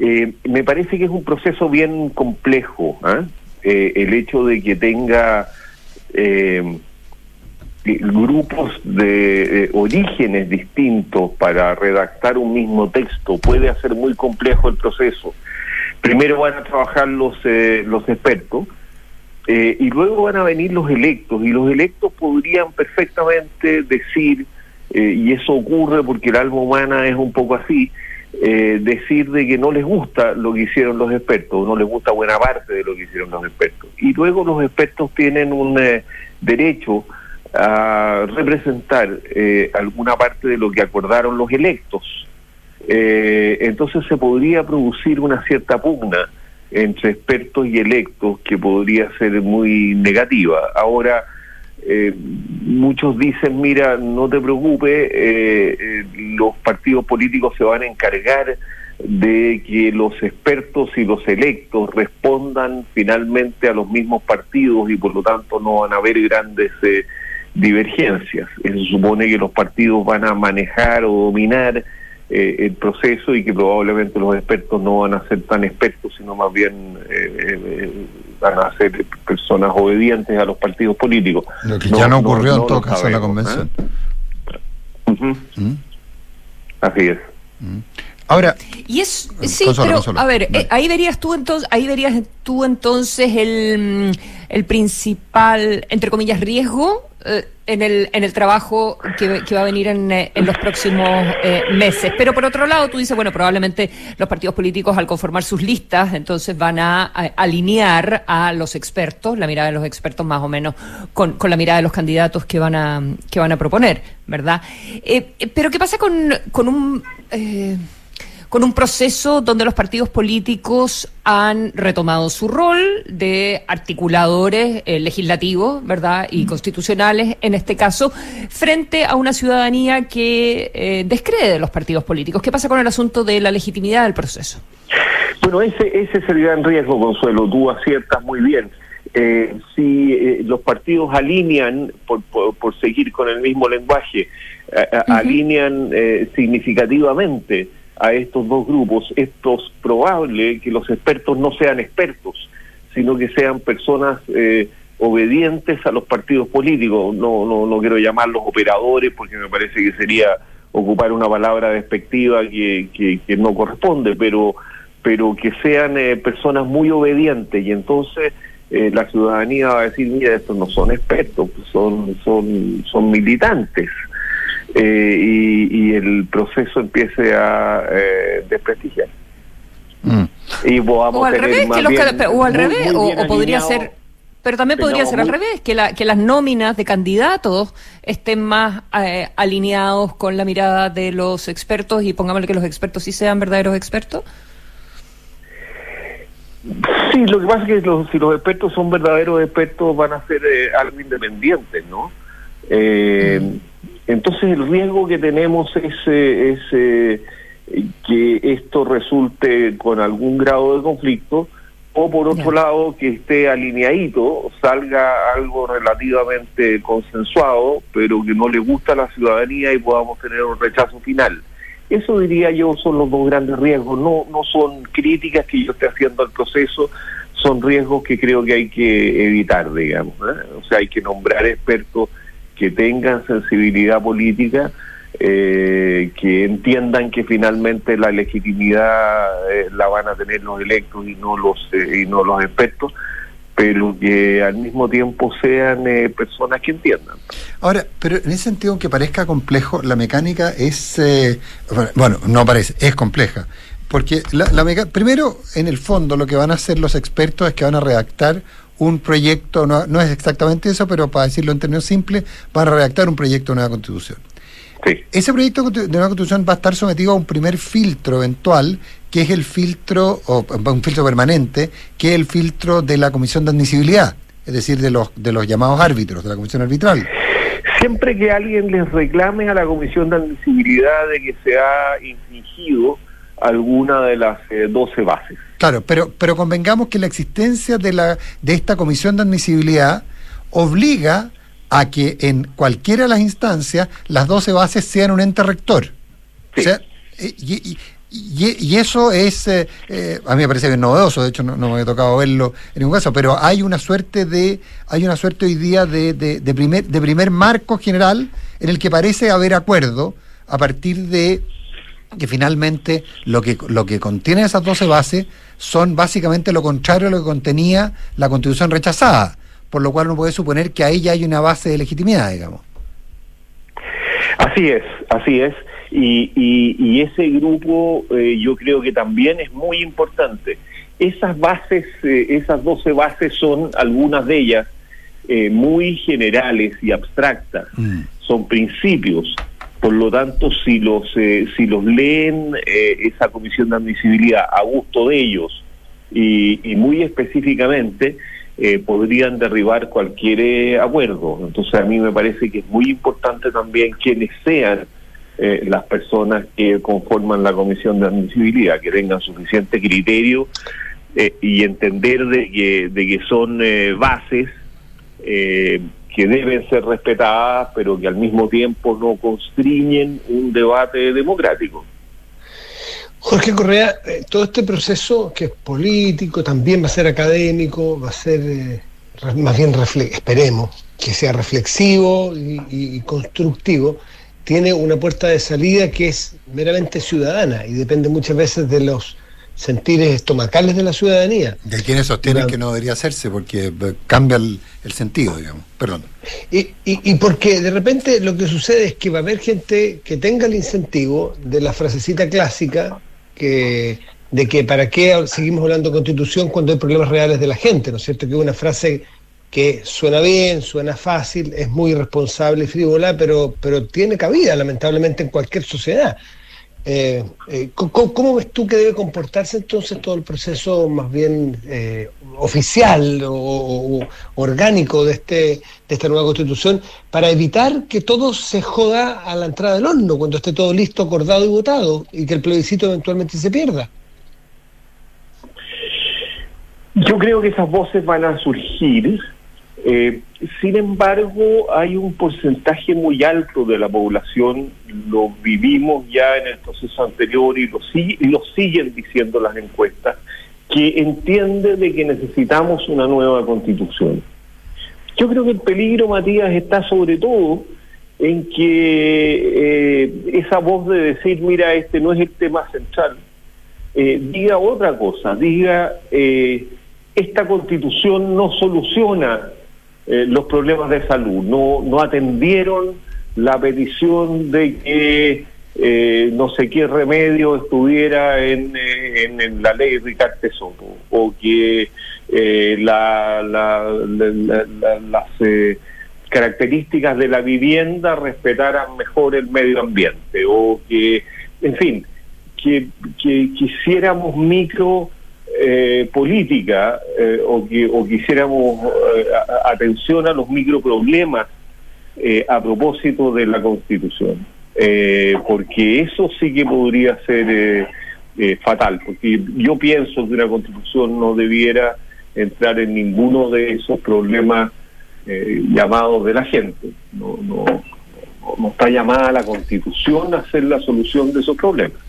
Eh, me parece que es un proceso bien complejo. ¿ah? Eh, el hecho de que tenga eh, grupos de orígenes distintos para redactar un mismo texto puede hacer muy complejo el proceso. Primero van a trabajar los, los expertos. y luego van a venir los electos, y los electos podrían perfectamente decir, y eso ocurre porque el alma humana es un poco así, eh, decir de que no les gusta lo que hicieron los expertos, no les gusta buena parte de lo que hicieron los expertos. Y luego los expertos tienen un eh, derecho a representar eh, alguna parte de lo que acordaron los electos. entonces se podría producir una cierta pugna entre expertos y electos que podría ser muy negativa. Ahora, eh, muchos dicen, mira, no te preocupes, eh, eh, los partidos políticos se van a encargar de que los expertos y los electos respondan finalmente a los mismos partidos y por lo tanto no van a haber grandes divergencias. Eso supone que los partidos van a manejar o dominar eh, el proceso y que probablemente los expertos no van a ser tan expertos, sino más bien eh, eh, van a ser personas obedientes a los partidos políticos. Lo que ya no ocurrió en todo caso en la convención. ¿Mm? Así es. ¿Mm? Ahora, y es sí, pero a ver, ahí verías tú entonces, ahí verías tú entonces el, el principal, entre comillas, riesgo eh, en, el, en el trabajo que, va a venir en, eh, en los próximos eh, meses. Pero por otro lado, tú dices, bueno, probablemente los partidos políticos al conformar sus listas, entonces van a, alinear a los expertos, la mirada de los expertos más o menos, con, con la mirada de los candidatos que van a, que van a proponer, ¿verdad? pero ¿qué pasa con, con un con un proceso donde los partidos políticos han retomado su rol de articuladores eh, legislativos, ¿verdad? Y constitucionales, en este caso, frente a una ciudadanía que eh, descree de los partidos políticos. ¿Qué pasa con el asunto de la legitimidad del proceso? Bueno, ese, ese es el gran riesgo, Consuelo. Tú aciertas muy bien. Eh, si los partidos alinean, por, por, seguir con el mismo lenguaje, alinean significativamente a estos dos grupos, esto es probable que los expertos no sean expertos, sino que sean personas eh, obedientes a los partidos políticos. No, no, no quiero llamarlos operadores porque me parece que sería ocupar una palabra despectiva que, que, no corresponde, pero, pero que sean eh, personas muy obedientes y entonces eh, la ciudadanía va a decir, mira, estos no son expertos, son, son, son militantes. Eh, y, y el proceso empiece a eh, desprestigiar. Y podamos O al tener revés, más que los bien- o al muy- revés, muy o, podría ser, pero también podría ser al revés, que, la, que las nóminas de candidatos estén más eh, alineados con la mirada de los expertos y pongámosle que los expertos sí sean verdaderos expertos. Sí, lo que pasa es que los, si los expertos son verdaderos expertos van a ser eh, algo independientes, ¿no? Eh, Entonces el riesgo que tenemos es, eh, es eh, que esto resulte con algún grado de conflicto o por otro lado que esté alineadito, salga algo relativamente consensuado, pero que no le gusta a la ciudadanía y podamos tener un rechazo final. Eso diría yo son los dos grandes riesgos, no, no son críticas que yo esté haciendo al proceso, son riesgos que creo que hay que evitar, digamos. ¿eh? O sea, hay que nombrar expertos que tengan sensibilidad política, eh, que entiendan que finalmente la legitimidad eh, la van a tener los electos y no los eh, y no los expertos, pero que al mismo tiempo sean personas que entiendan. Ahora, pero en ese sentido, aunque parezca complejo, la mecánica es, bueno, no parece, es compleja. Porque la, la meca- primero, en el fondo, lo que van a hacer los expertos es que van a redactar un proyecto, no, no es exactamente eso, pero para decirlo en términos simples, van a redactar un proyecto de nueva constitución. Ese proyecto de nueva constitución va a estar sometido a un primer filtro eventual, que es el filtro, o un filtro permanente, que es el filtro de la comisión de admisibilidad, es decir, de los, de los llamados árbitros, de la comisión arbitral. Siempre que alguien les reclame a la Comisión de Admisibilidad de que se ha infringido alguna de las eh, 12 bases. Claro, pero, pero convengamos que la existencia de, la, de esta comisión de admisibilidad obliga a que en cualquiera de las instancias las 12 bases sean un ente rector. O sea, eh, y, y- y- y eso es, eh, eh, a mí me parece bien novedoso, de hecho no, no me ha tocado verlo en ningún caso, pero hay una suerte de, hay una suerte hoy día de, de, de primer, de primer marco general en el que parece haber acuerdo a partir de que finalmente lo que, lo que contiene esas 12 bases son básicamente lo contrario a lo que contenía la constitución rechazada, por lo cual uno puede suponer que ahí ya hay una base de legitimidad, digamos. Así es, así es. Y, y, y ese grupo eh, yo creo que también es muy importante. Esas bases, eh, esas 12 bases son algunas de ellas eh, muy generales y abstractas. Son principios. Por lo tanto, si los, eh, si los leen eh, esa comisión de admisibilidad a gusto de ellos y, y muy específicamente, eh, podrían derribar cualquier eh, acuerdo. Entonces, a mí me parece que es muy importante también quienes sean las personas que conforman la comisión de admisibilidad, que tengan suficiente criterio y entender de que, de que son bases que deben ser respetadas, pero que al mismo tiempo no constriñen un debate democrático. Jorge Correa, eh, todo este proceso que es político, también va a ser académico, va a ser eh, más bien, esperemos, que sea reflexivo y constructivo, tiene una puerta de salida que es meramente ciudadana y depende muchas veces de los sentires estomacales de la ciudadanía. De quienes sostienen La- que no debería hacerse porque eh, cambia el, el sentido, digamos. Perdón. Y, y, y porque de repente lo que sucede es que va a haber gente que tenga el incentivo de la frasecita clásica que de que para qué seguimos hablando de constitución cuando hay problemas reales de la gente, ¿no es cierto? Que es una frase que suena bien, suena fácil, es muy irresponsable y frívola, pero, pero tiene cabida lamentablemente en cualquier sociedad. Eh, eh, ¿cómo, ves tú que debe comportarse entonces todo el proceso más bien eh, oficial o orgánico de, este, de esta nueva constitución para evitar que todo se joda a la entrada del horno cuando esté todo listo, acordado y votado y que el plebiscito eventualmente se pierda? Yo creo que esas voces van a surgir. Eh, sin embargo, hay un porcentaje muy alto de la población, lo vivimos ya en el proceso anterior y lo, y lo siguen diciendo las encuestas, que entiende de que necesitamos una nueva constitución. Yo creo que el peligro, Matías, está sobre todo en que eh, esa voz de decir, mira, este no es el tema central, eh, diga otra cosa, diga, eh, esta constitución no soluciona eh, los problemas de salud, no, no atendieron la petición de que eh, no sé qué remedio estuviera en, eh, en, la ley Ricardo Soto, o que eh, la, la- la- la- la- las características de la vivienda respetaran mejor el medio ambiente, o que, en fin, que quisiéramos micro eh, política eh, o que o quisiéramos eh, atención a los microproblemas eh, a propósito de la Constitución, Eh, porque eso sí que podría ser fatal, porque yo pienso que una Constitución no debiera entrar en ninguno de esos problemas llamados de la gente. No, no, no está llamada la Constitución a ser la solución de esos problemas.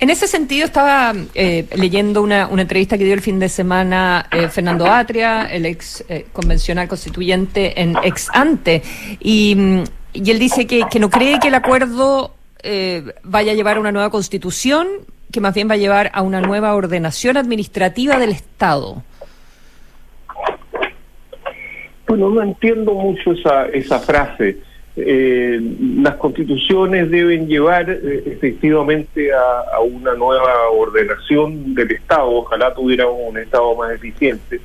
En ese sentido, estaba eh, leyendo una, entrevista que dio el fin de semana eh, Fernando Atria, el ex eh, convencional constituyente en ex ante, y, y él dice que, que no cree que el acuerdo eh, vaya a llevar a una nueva constitución, que más bien va a llevar a una nueva ordenación administrativa del Estado. Bueno, no entiendo mucho esa, esa frase. Eh, las constituciones deben llevar eh, efectivamente a, una nueva ordenación del Estado, ojalá tuviéramos un Estado más eficiente,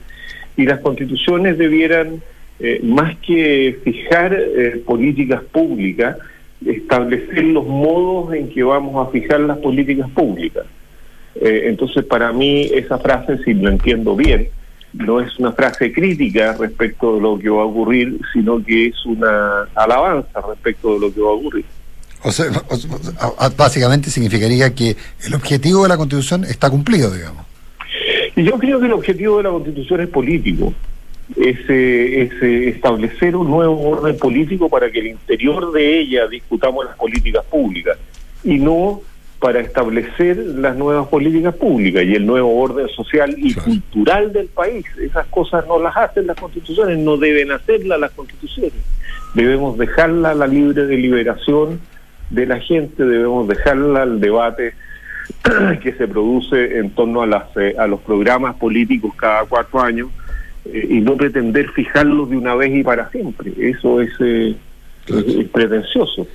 y las constituciones debieran, eh, más que fijar eh, políticas públicas, establecer los modos en que vamos a fijar las políticas públicas. Entonces, para mí, esa frase, si lo entiendo bien, no es una frase crítica respecto de lo que va a ocurrir, sino que es una alabanza respecto de lo que va a ocurrir. O sea, básicamente significaría que el objetivo de la Constitución está cumplido, digamos. Y yo creo que el objetivo de la Constitución es político, es, eh, es, eh, establecer un nuevo orden político para que el interior de ella discutamos las políticas públicas y no para establecer las nuevas políticas públicas y el nuevo orden social y cultural del país. Esas cosas no las hacen las constituciones, no deben hacerlas las constituciones. Debemos dejarla a la libre deliberación de la gente, debemos dejarla al debate <clears throat> que se produce en torno a, las, eh, a los programas políticos cada cuatro años eh, y no pretender fijarlos de una vez y para siempre. Eso es, eh, es- es pretencioso.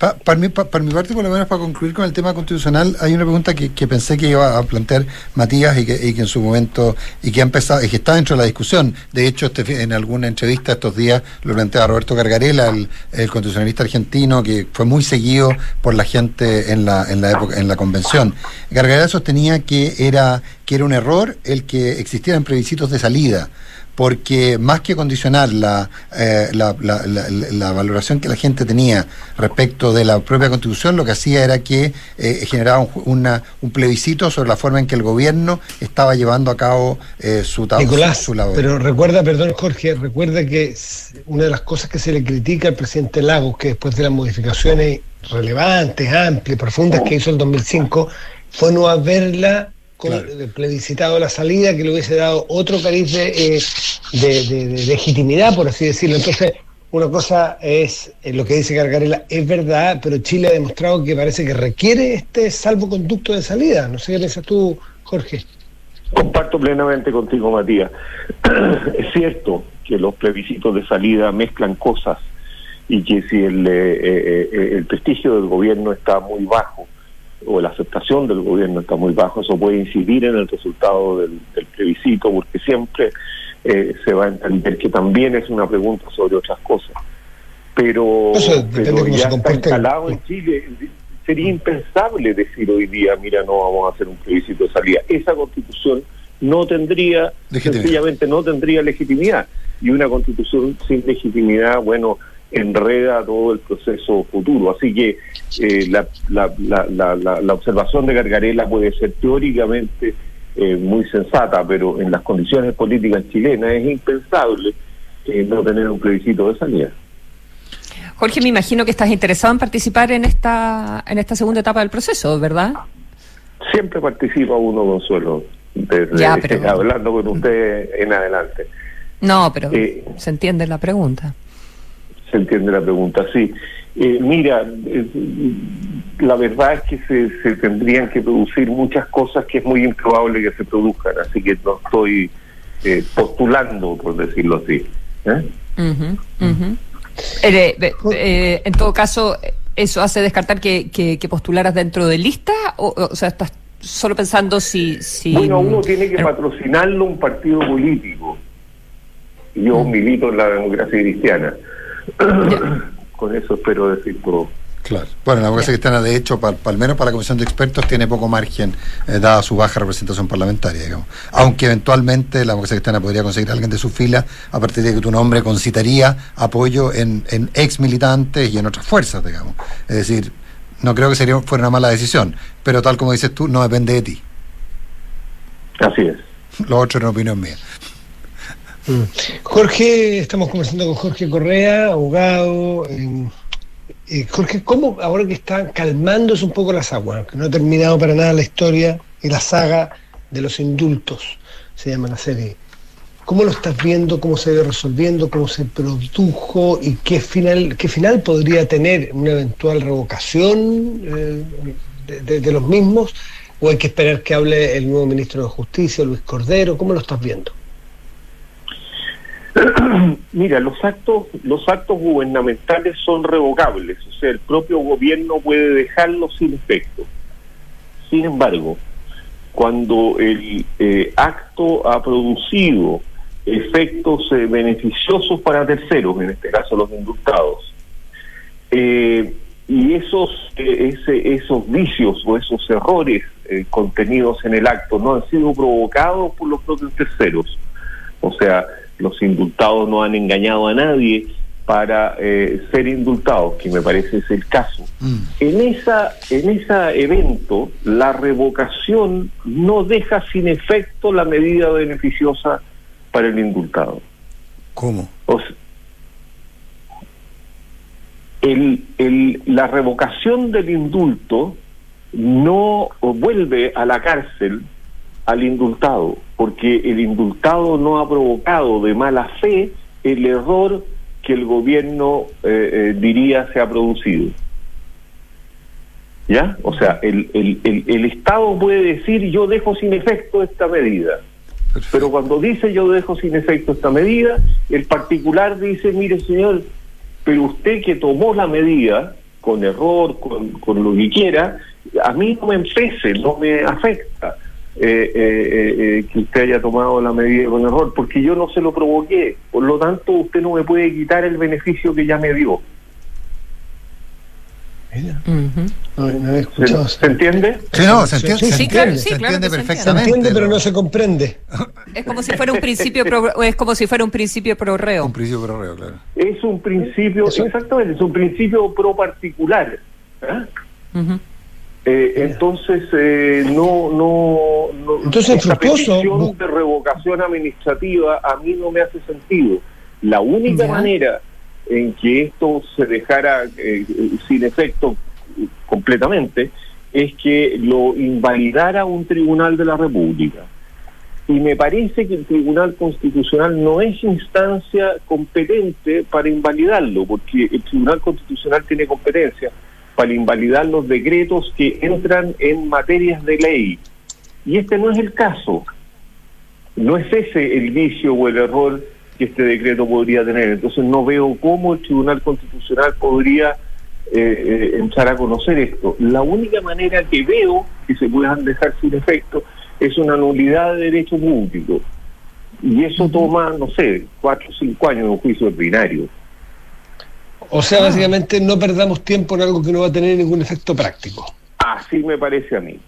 Pa- para, mi, pa- para mi parte, por lo menos para concluir con el tema constitucional, hay una pregunta que, pensé que iba a plantear Matías y que, en su momento, y que ha empezado, y que está dentro de la discusión. De hecho, este, en alguna entrevista estos días lo planteaba Roberto Gargarela, el, el constitucionalista argentino, que fue muy seguido por la gente en la, en la época, en la convención. Gargarela sostenía que era, que era un error el que existieran plebiscitos de salida porque más que condicionar la, eh, la, la- la- valoración que la gente tenía respecto de la propia constitución, lo que hacía era que eh, generaba un, una- un plebiscito sobre la forma en que el gobierno estaba llevando a cabo eh, su, Nicolás, su, labor. pero recuerda, perdón Jorge, recuerda que una de las cosas que se le critica al presidente Lagos, que después de las modificaciones relevantes, amplias, profundas que hizo el 2005, fue no haberla eh, plebiscitado la salida, que le hubiese dado otro cariz de, eh, de- de- de legitimidad, por así decirlo. Entonces, una cosa es eh, lo que dice Gargarela, es verdad, pero Chile ha demostrado que parece que requiere este salvoconducto de salida. No sé qué piensas tú, Jorge. Comparto plenamente contigo, Matías. <clears throat> es cierto que los plebiscitos de salida mezclan cosas y que si el, eh, eh, eh, el prestigio del gobierno está muy bajo o la aceptación del gobierno está muy bajo, eso puede incidir en el resultado del, del plebiscito porque siempre eh, se va a entender que también es una pregunta sobre otras cosas. Pero, pero ya está el- instalado en Chile. Sería impensable decir hoy día, mira, no vamos a hacer un plebiscito de salida. Esa constitución no tendría, sencillamente no tendría legitimidad. Y una constitución sin legitimidad, bueno, enreda todo el proceso futuro. Así que eh, la, la, la, la, la- la observación de Gargarela puede ser teóricamente eh, muy sensata, pero en las condiciones políticas chilenas es impensable eh, no tener un plebiscito de salida. Jorge, me imagino que estás interesado en participar en esta, en esta segunda etapa del proceso, ¿verdad? Siempre participa uno, Consuelo, desde Ya, pero- hablando con usted en adelante. No, pero Eh. se entiende la pregunta. Se entiende la pregunta, sí. Eh, mira, eh, la verdad es que se, se tendrían que producir muchas cosas que es muy improbable que se produzcan, así que no estoy eh, postulando, por decirlo así. ¿eh? Ujú. Eh, en todo caso, ¿eso hace descartar que, que, que postularas dentro de lista? O, o sea, estás solo pensando si... si Bueno, uno tiene que patrocinarlo un partido político. Yo milito en la democracia cristiana. <coughs> Con eso espero decir todo. Claro. Bueno, la democracia cristiana, de hecho, pa- pa- al menos para la comisión de expertos, tiene poco margen, eh, dada su baja representación parlamentaria, digamos. Aunque eventualmente la democracia cristiana podría conseguir a alguien de su fila a partir de que tu nombre concitaría apoyo en, en ex militantes y en otras fuerzas, digamos. Es decir, no creo que sería fuera una mala decisión, pero tal como dices tú, no depende de ti. Así es. Lo otro es una opinión mía. Jorge, estamos conversando con Jorge Correa, abogado. eh, eh, Jorge, ¿cómo ahora que está calmándose un poco las aguas, que no ha terminado para nada la historia y la saga de los indultos, se llama la serie? ¿Cómo lo estás viendo? ¿Cómo se va resolviendo? ¿Cómo se produjo? ¿Y qué final, qué final podría tener una eventual revocación eh, de los mismos? ¿O hay que esperar que hable el nuevo ministro de Justicia, Luis Cordero? ¿Cómo lo estás viendo? <clears throat> Mira, los actos, los actos gubernamentales son revocables, o sea, el propio gobierno puede dejarlos sin efecto. Sin embargo, cuando el eh, acto ha producido efectos eh, beneficiosos para terceros, en este caso los indultados, eh, y esos, eh, esos vicios o esos errores eh, contenidos en el acto no han sido provocados por los propios terceros, o sea, los indultados no han engañado a nadie para eh, ser indultados, que me parece es el caso. En esa en ese evento, la revocación no deja sin efecto la medida beneficiosa para el indultado. ¿Cómo? O sea, el, el- la revocación del indulto no vuelve a la cárcel al indultado, porque el indultado no ha provocado de mala fe el error que el gobierno eh, eh, diría se ha producido. ¿Ya? O sea, el, el, el, el Estado puede decir yo dejo sin efecto esta medida. Pero cuando dice yo dejo sin efecto esta medida, el particular dice, mire señor, pero usted que tomó la medida con error, con, con lo que quiera, a mí no me empece, no me afecta eh, eh, eh, eh, que usted haya tomado la medida con error, porque yo no se lo provoqué. Por lo tanto, usted no me puede quitar el beneficio que ya me dio. No, no había escuchado ¿Se, se entiende? Sí, no, se entiende, Sí, se sí, entiende, claro, se sí, claro entiende que se perfectamente. Se entiende, pero no se comprende. Es como si fuera un principio pro, es como si fuera un principio pro reo. Un principio pro reo, claro. Es un principio, exactamente, es un principio pro particular. ¿ah? Eh, entonces, eh, no, no, no. Entonces, esta petición de revocación administrativa a mí no me hace sentido. La única Ya. manera en que esto se dejara eh, sin efecto eh, completamente es que lo invalidara un tribunal de la República. Y me parece que el Tribunal Constitucional no es instancia competente para invalidarlo, porque el Tribunal Constitucional tiene competencia para invalidar los decretos que entran en materias de ley. Y este no es el caso. No es ese el vicio o el error que este decreto podría tener. Entonces no veo cómo el Tribunal Constitucional podría eh, eh, entrar a conocer esto. La única manera que veo que se puedan dejar sin efecto es una nulidad de derecho público. Y eso toma, no sé, cuatro o cinco años de un juicio ordinario. O sea, básicamente no perdamos tiempo en algo que no va a tener ningún efecto práctico. Así me parece a mí.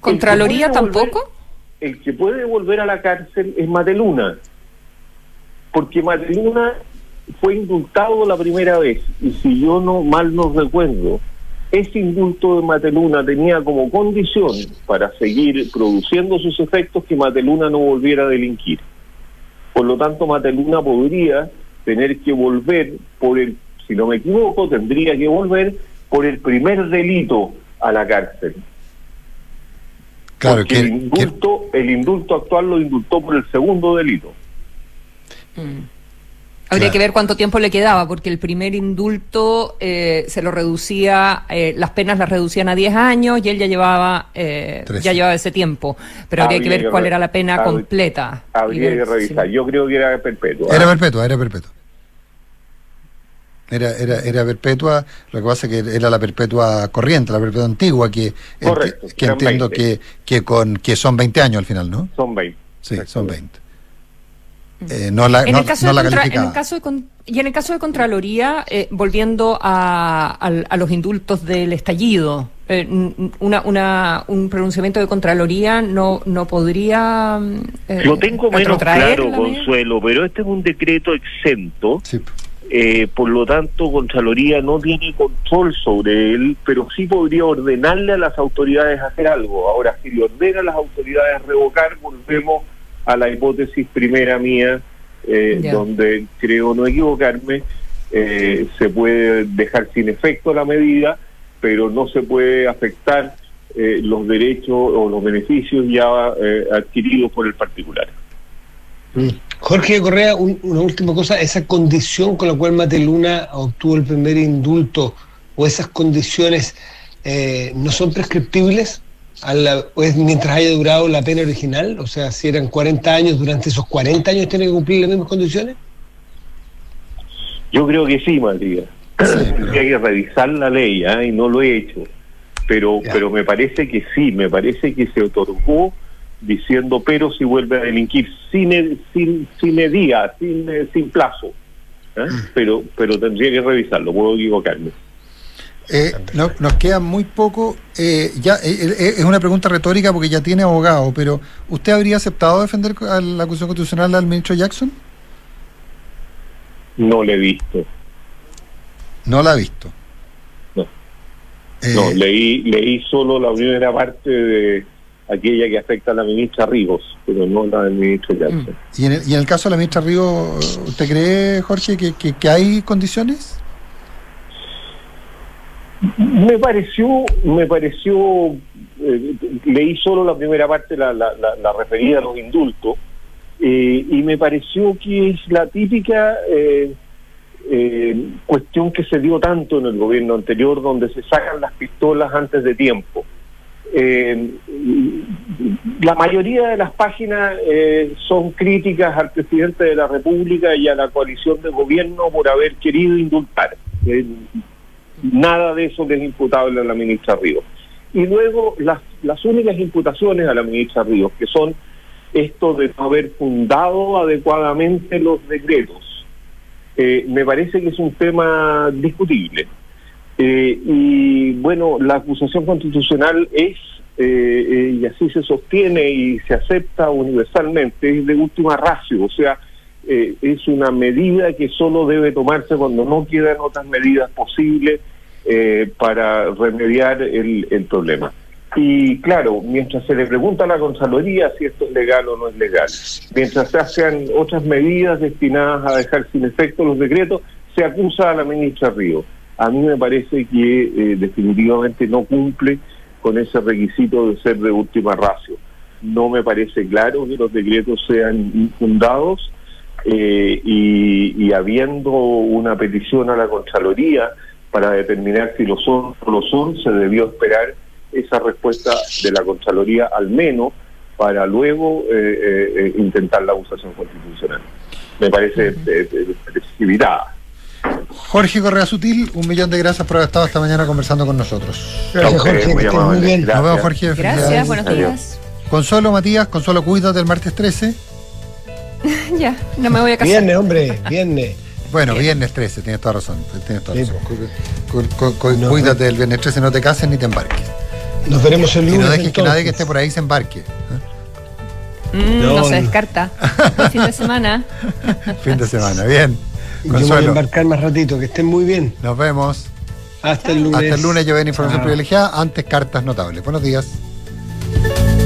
¿Contraloría tampoco? volver- el que puede volver a la cárcel es Mateluna. Porque Mateluna fue indultado la primera vez. Y si yo no mal no recuerdo, ese indulto de Mateluna tenía como condición para seguir produciendo sus efectos que Mateluna no volviera a delinquir. Por lo tanto, Mateluna podría tener que volver por el, si no me equivoco, tendría que volver por el primer delito a la cárcel. Claro, Porque que- el indulto, el indulto actual lo indultó por el segundo delito. Habría que ver cuánto tiempo le quedaba, porque el primer indulto eh, se lo reducía, eh, las penas las reducían a 10 años y él ya llevaba eh, ya llevaba ese tiempo. Pero habría, que ver cuál re- era la pena habría- completa. Habría ver que revisar. Yo creo que era perpetua. Era perpetua, era perpetua. Era, era, era perpetua, lo que pasa es que era la perpetua corriente, la perpetua antigua, que, enti- Correcto, que entiendo 20. que, que, con, que son 20 años al final, ¿no? Son 20. Sí, son 20. Eh, no la, En no, el caso no de la contra- en el caso de con- y en el caso de Contraloría, eh, volviendo a, al- a los indultos del estallido, eh, una, una, un pronunciamiento de Contraloría no, no podría. mm, eh, Lo tengo menos claro? Consuelo, pero este es un decreto exento. Eh, por lo tanto, Contraloría no tiene control sobre él, pero sí podría ordenarle a las autoridades hacer algo. Ahora, si le ordena a las autoridades revocar, volvemos a la hipótesis primera mía, eh, donde creo no equivocarme, eh, se puede dejar sin efecto la medida, pero no se puede afectar eh, los derechos o los beneficios ya eh, adquiridos por el particular. Jorge Correa, un- una última cosa, esa condición con la cual Mateluna obtuvo el primer indulto o esas condiciones eh, no son prescriptibles a la- mientras haya durado la pena original, o sea, si eran 40 años, durante esos 40 años tiene que cumplir las mismas condiciones. Yo creo que sí, Matías. <clears throat> Tendría que revisar la ley ¿ah? y no lo he hecho. Pero, pero me parece que sí, me parece que se otorgó diciendo, pero si vuelve a delinquir sin sin, sin día, sin, eh, sin plazo. ¿ah? Pero, pero tendría que revisarlo, puedo equivocarme. Eh, no- nos queda muy poco. eh, ya eh, eh, Es una pregunta retórica porque ya tiene abogado, pero ¿usted habría aceptado defender a la acusación constitucional al ministro Jackson? No le he visto. No la ha visto. No. Eh, No, leí, leí solo la primera parte de aquella que afecta a la ministra Rivos, pero no la del ministro Jackson. ¿Y en, el, y en el caso de la ministra Río, ¿usted cree, Jorge, que, que- que hay condiciones? Me pareció, me pareció, eh, leí solo la primera parte, la, la, la- la referida a los indultos, eh, y me pareció que es la típica eh, eh, cuestión que se dio tanto en el gobierno anterior, donde se sacan las pistolas antes de tiempo. Eh, la mayoría de las páginas eh, son críticas al presidente de la República y a la coalición de gobierno por haber querido indultar. Eh, nada de eso es imputable a la ministra Ríos. Y luego las, las únicas imputaciones a la ministra Ríos, que son esto de no haber fundado adecuadamente los decretos, eh, me parece que es un tema discutible. Eh, y bueno, la acusación constitucional es, eh, eh, y así se sostiene y se acepta universalmente, es de última ratio, o sea, eh, es una medida que solo debe tomarse cuando no quedan otras medidas posibles eh, para remediar el, el problema. Y claro, mientras se le pregunta a la Contraloría si esto es legal o no es legal, mientras se hacen otras medidas destinadas a dejar sin efecto los decretos, se acusa a la ministra Río. A mí me parece que eh, definitivamente no cumple con ese requisito de ser de última ratio. No me parece claro que los decretos sean infundados eh, y, y habiendo una petición a la Contraloría para determinar si lo son o lo son, se debió esperar esa respuesta de la Contraloría al menos para luego eh, eh, eh, intentar la acusación constitucional. Me parece precipitada. Jorge Correa Sutil, un millón de gracias por haber estado esta mañana conversando con nosotros. Gracias, Jorge, que estés muy bien. Nos vemos. Jorge. Gracias, felicidades. buenos días. Consuelo, Matías, Consuelo, cuídate el martes 13. <laughs> ya, no me voy a casar. Viernes, hombre, viernes. Bueno, viernes 13, tienes toda razón. Tienes toda razón. Cu- cu- cu- Cuídate del viernes 13, no te cases ni te embarques. Nos veremos el Y lunes. no dejes que nadie que esté por ahí se embarque. Mm, No, no, se descarta. <laughs> Fin de semana. Fin de semana, bien. Yo me voy a Consuelo, embarcar más ratito, que estén muy bien. nos vemos. Hasta el lunes. Hasta el lunes yo ven información privilegiada, antes cartas notables. Buenos días.